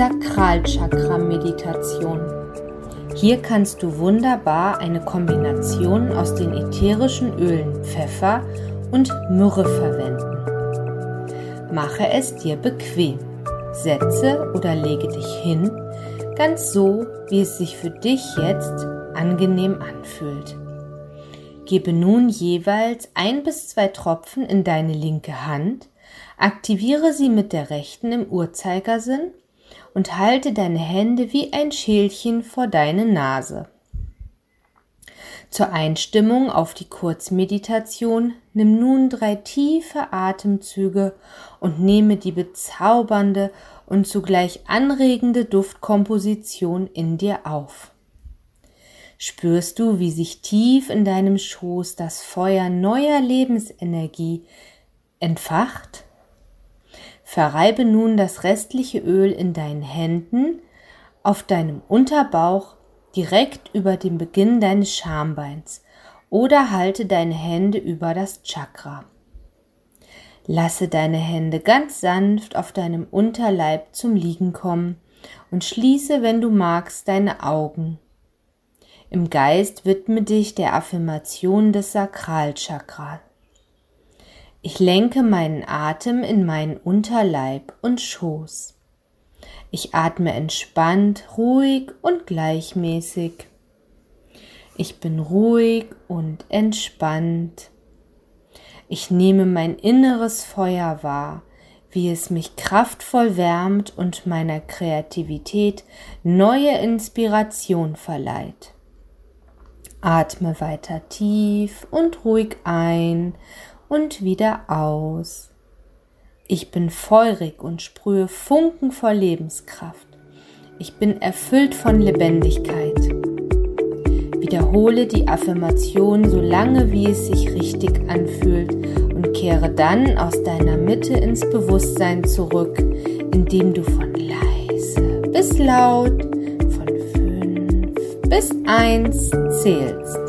Sakralchakra-Meditation. Hier kannst du wunderbar eine Kombination aus den ätherischen Ölen Pfeffer und Myrrhe verwenden. Mache es dir bequem. Setze oder lege dich hin, ganz so, wie es sich für dich jetzt angenehm anfühlt. Gebe nun jeweils ein bis zwei Tropfen in deine linke Hand, aktiviere sie mit der rechten im Uhrzeigersinn und halte deine Hände wie ein Schälchen vor deine Nase. Zur Einstimmung auf die Kurzmeditation nimm nun drei tiefe Atemzüge und nehme die bezaubernde und zugleich anregende Duftkomposition in dir auf. Spürst du, wie sich tief in deinem Schoß das Feuer neuer Lebensenergie entfacht? Verreibe nun das restliche Öl in deinen Händen, auf deinem Unterbauch, direkt über dem Beginn deines Schambeins oder halte deine Hände über das Chakra. Lasse deine Hände ganz sanft auf deinem Unterleib zum Liegen kommen und schließe, wenn du magst, deine Augen. Im Geist widme dich der Affirmation des Sakralchakras. Ich lenke meinen Atem in meinen Unterleib und Schoß. Ich atme entspannt, ruhig und gleichmäßig. Ich bin ruhig und entspannt. Ich nehme mein inneres Feuer wahr, wie es mich kraftvoll wärmt und meiner Kreativität neue Inspiration verleiht. Atme weiter tief und ruhig ein und wieder aus. Ich bin feurig und sprühe Funken vor Lebenskraft. Ich bin erfüllt von Lebendigkeit. Wiederhole die Affirmation so lange, wie es sich richtig anfühlt und kehre dann aus deiner Mitte ins Bewusstsein zurück, indem du von leise bis laut, von fünf bis eins zählst.